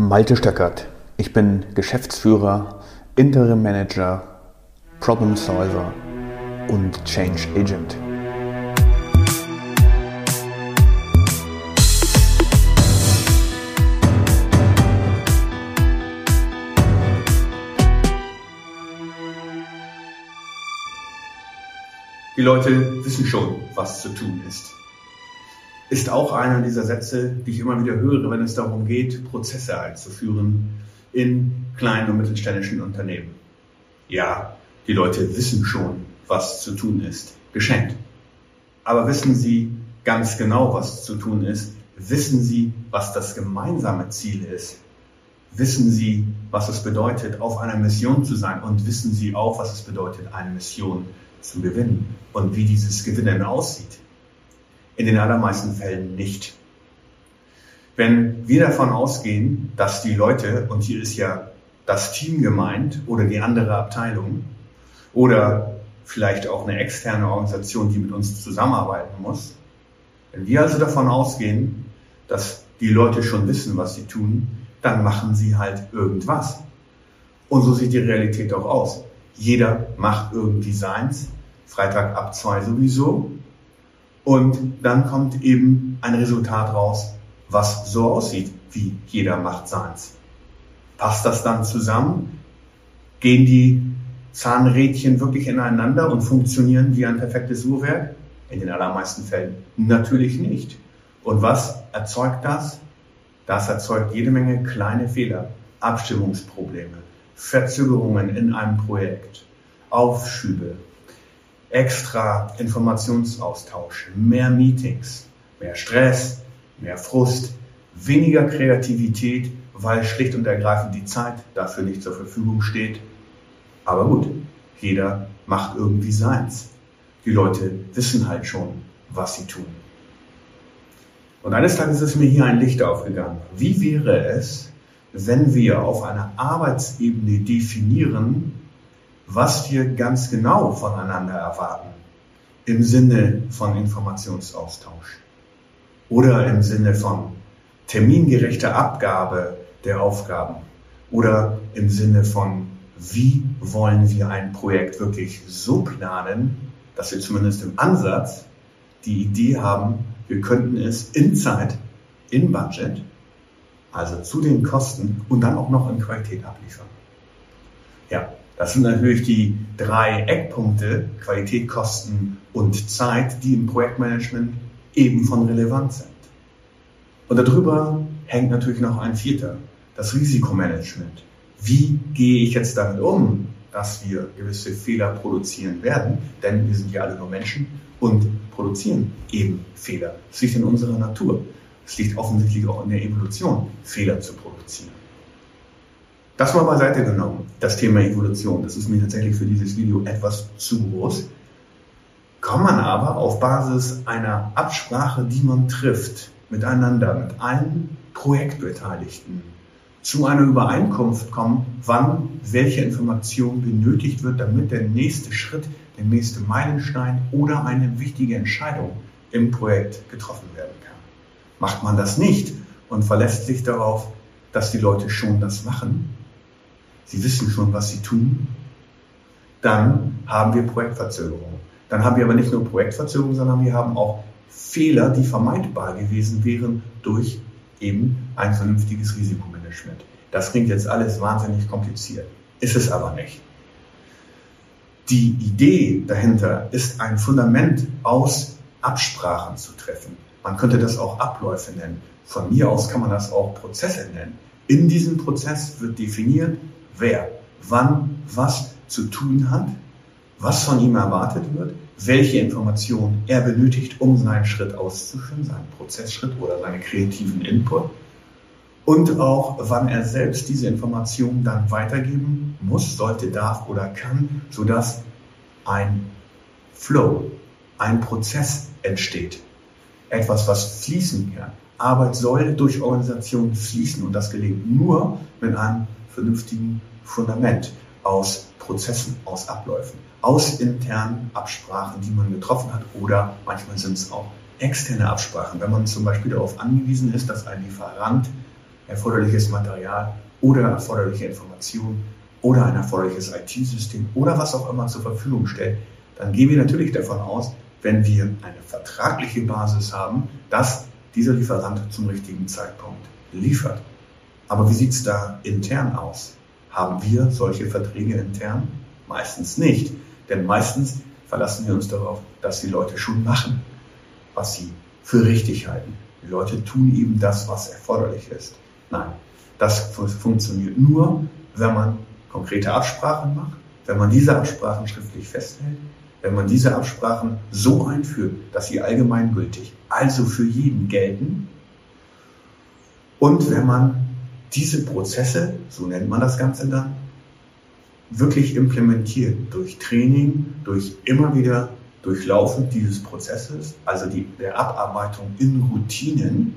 Malte Stöckert. Ich bin Geschäftsführer, Interim Manager, Problem Solver und Change Agent. Die Leute wissen schon, was zu tun ist ist auch einer dieser Sätze, die ich immer wieder höre, wenn es darum geht, Prozesse einzuführen in kleinen und mittelständischen Unternehmen. Ja, die Leute wissen schon, was zu tun ist. Geschenkt. Aber wissen sie ganz genau, was zu tun ist? Wissen sie, was das gemeinsame Ziel ist? Wissen sie, was es bedeutet, auf einer Mission zu sein? Und wissen sie auch, was es bedeutet, eine Mission zu gewinnen? Und wie dieses Gewinnen aussieht? In den allermeisten Fällen nicht. Wenn wir davon ausgehen, dass die Leute, und hier ist ja das Team gemeint oder die andere Abteilung oder vielleicht auch eine externe Organisation, die mit uns zusammenarbeiten muss, wenn wir also davon ausgehen, dass die Leute schon wissen, was sie tun, dann machen sie halt irgendwas. Und so sieht die Realität auch aus. Jeder macht irgendwie seins, Freitag ab zwei sowieso, und dann kommt eben ein Resultat raus, was so aussieht, wie jeder macht seins. Passt das dann zusammen? Gehen die Zahnrädchen wirklich ineinander und funktionieren wie ein perfektes Uhrwerk? In den allermeisten Fällen natürlich nicht. Und was erzeugt das? Das erzeugt jede Menge kleine Fehler, Abstimmungsprobleme, Verzögerungen in einem Projekt, Aufschübe, extra Informationsaustausch, mehr Meetings, mehr Stress, mehr Frust, weniger Kreativität, weil schlicht und ergreifend die Zeit dafür nicht zur Verfügung steht. Aber gut, jeder macht irgendwie seins. Die Leute wissen halt schon, was sie tun. Und eines Tages ist mir hier ein Licht aufgegangen. Wie wäre es, wenn wir auf einer Arbeitsebene definieren, was wir ganz genau voneinander erwarten im Sinne von Informationsaustausch oder im Sinne von termingerechter Abgabe der Aufgaben oder im Sinne von, wie wollen wir ein Projekt wirklich so planen, dass wir zumindest im Ansatz die Idee haben, wir könnten es in Zeit, in Budget, also zu den Kosten und dann auch noch in Qualität abliefern. Ja, das sind natürlich die drei Eckpunkte, Qualität, Kosten und Zeit, die im Projektmanagement eben von Relevanz sind. Und darüber hängt natürlich noch ein vierter, das Risikomanagement. Wie gehe ich jetzt damit um, dass wir gewisse Fehler produzieren werden? Denn wir sind ja alle nur Menschen und produzieren eben Fehler. Es liegt in unserer Natur. Es liegt offensichtlich auch in der Evolution, Fehler zu produzieren. Das mal beiseite genommen, das Thema Evolution. Das ist mir tatsächlich für dieses Video etwas zu groß. Kann man aber auf Basis einer Absprache, die man trifft, miteinander, mit allen Projektbeteiligten, zu einer Übereinkunft kommen, wann welche Information benötigt wird, damit der nächste Schritt, der nächste Meilenstein oder eine wichtige Entscheidung im Projekt getroffen werden kann. Macht man das nicht und verlässt sich darauf, dass die Leute schon das machen, Sie wissen schon, was Sie tun, dann haben wir Projektverzögerungen. Dann haben wir aber nicht nur Projektverzögerungen, sondern wir haben auch Fehler, die vermeidbar gewesen wären durch eben ein vernünftiges Risikomanagement. Das klingt jetzt alles wahnsinnig kompliziert, ist es aber nicht. Die Idee dahinter ist ein Fundament aus Absprachen zu treffen. Man könnte das auch Abläufe nennen. Von mir aus kann man das auch Prozesse nennen. In diesem Prozess wird definiert, wer wann was zu tun hat, was von ihm erwartet wird, welche Informationen er benötigt, um seinen Schritt auszuführen, seinen Prozessschritt oder seinen kreativen Input und auch wann er selbst diese Informationen dann weitergeben muss, sollte, darf oder kann, sodass ein Flow, ein Prozess entsteht. Etwas, was fließen kann. Arbeit soll durch Organisation fließen und das gelingt nur mit einem vernünftigen Fundament aus Prozessen, aus Abläufen, aus internen Absprachen, die man getroffen hat oder manchmal sind es auch externe Absprachen. Wenn man zum Beispiel darauf angewiesen ist, dass ein Lieferant erforderliches Material oder erforderliche Informationen oder ein erforderliches IT-System oder was auch immer zur Verfügung stellt, dann gehen wir natürlich davon aus, wenn wir eine vertragliche Basis haben, dass dieser Lieferant zum richtigen Zeitpunkt liefert. Aber wie sieht es da intern aus? Haben wir solche Verträge intern? Meistens nicht. Denn meistens verlassen wir uns darauf, dass die Leute schon machen, was sie für richtig halten. Die Leute tun eben das, was erforderlich ist. Nein, das funktioniert nur, wenn man konkrete Absprachen macht, wenn man diese Absprachen schriftlich festhält, wenn man diese Absprachen so einführt, dass sie allgemeingültig, also für jeden gelten, und wenn man diese Prozesse, so nennt man das Ganze dann, wirklich implementiert durch Training, durch immer wieder Durchlaufen dieses Prozesses, also die, der Abarbeitung in Routinen,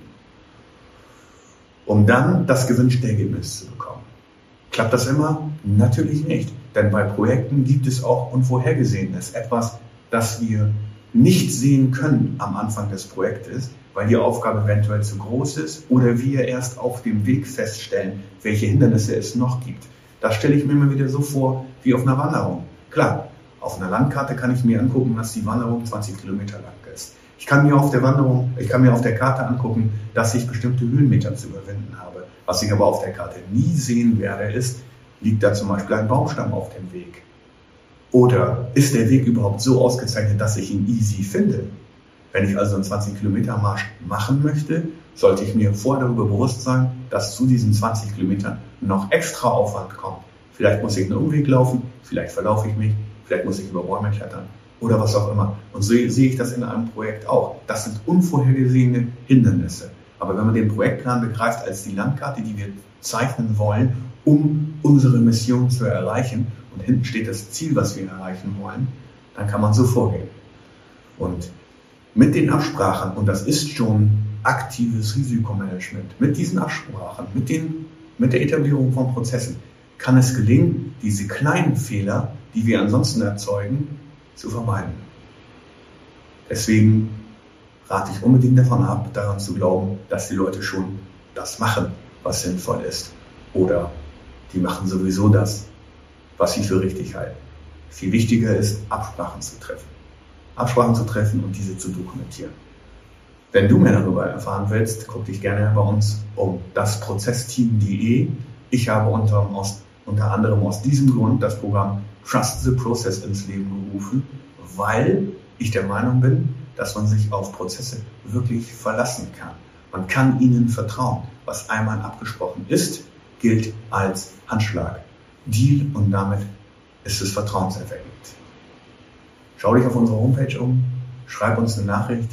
um dann das gewünschte Ergebnis zu bekommen. Klappt das immer? Natürlich nicht. Denn bei Projekten gibt es auch Unvorhergesehenes. Etwas, das wir nicht sehen können am Anfang des Projektes, weil die Aufgabe eventuell zu groß ist oder wir erst auf dem Weg feststellen, welche Hindernisse es noch gibt. Das stelle ich mir immer wieder so vor wie auf einer Wanderung. Klar, auf einer Landkarte kann ich mir angucken, dass die Wanderung 20 Kilometer lang ist. Ich kann mir auf der Wanderung, ich kann mir auf der Karte angucken, dass ich bestimmte Höhenmeter zu überwinden habe. Was ich aber auf der Karte nie sehen werde, ist, liegt da zum Beispiel ein Baumstamm auf dem Weg? Oder ist der Weg überhaupt so ausgezeichnet, dass ich ihn easy finde? Wenn ich also einen 20 Kilometer Marsch machen möchte, sollte ich mir vorher darüber bewusst sein, dass zu diesen 20 Kilometern noch extra Aufwand kommt. Vielleicht muss ich einen Umweg laufen, vielleicht verlaufe ich mich, vielleicht muss ich über Bäume klettern oder was auch immer. Und so sehe ich das in einem Projekt auch. Das sind unvorhergesehene Hindernisse. Aber wenn man den Projektplan begreift als die Landkarte, die wir zeichnen wollen, um unsere Mission zu erreichen, und hinten steht das Ziel, was wir erreichen wollen, dann kann man so vorgehen. Und mit den Absprachen, und das ist schon aktives Risikomanagement, mit diesen Absprachen, mit, den, mit der Etablierung von Prozessen, kann es gelingen, diese kleinen Fehler, die wir ansonsten erzeugen, zu vermeiden. Deswegen rate ich unbedingt davon ab, daran zu glauben, dass die Leute schon das machen, was sinnvoll ist. Oder die machen sowieso das, was sie für richtig halten. Viel wichtiger ist, Absprachen zu treffen. Absprachen zu treffen und diese zu dokumentieren. Wenn du mehr darüber erfahren willst, guck dich gerne bei uns um dasprozessteam.de. Ich habe unter, aus, unter anderem aus diesem Grund das Programm Trust the Process ins Leben gerufen, weil ich der Meinung bin, dass man sich auf Prozesse wirklich verlassen kann. Man kann ihnen vertrauen. Was einmal abgesprochen ist, gilt als Handschlag. Deal und damit ist es vertrauenserweckend. Schau dich auf unserer Homepage um, schreib uns eine Nachricht,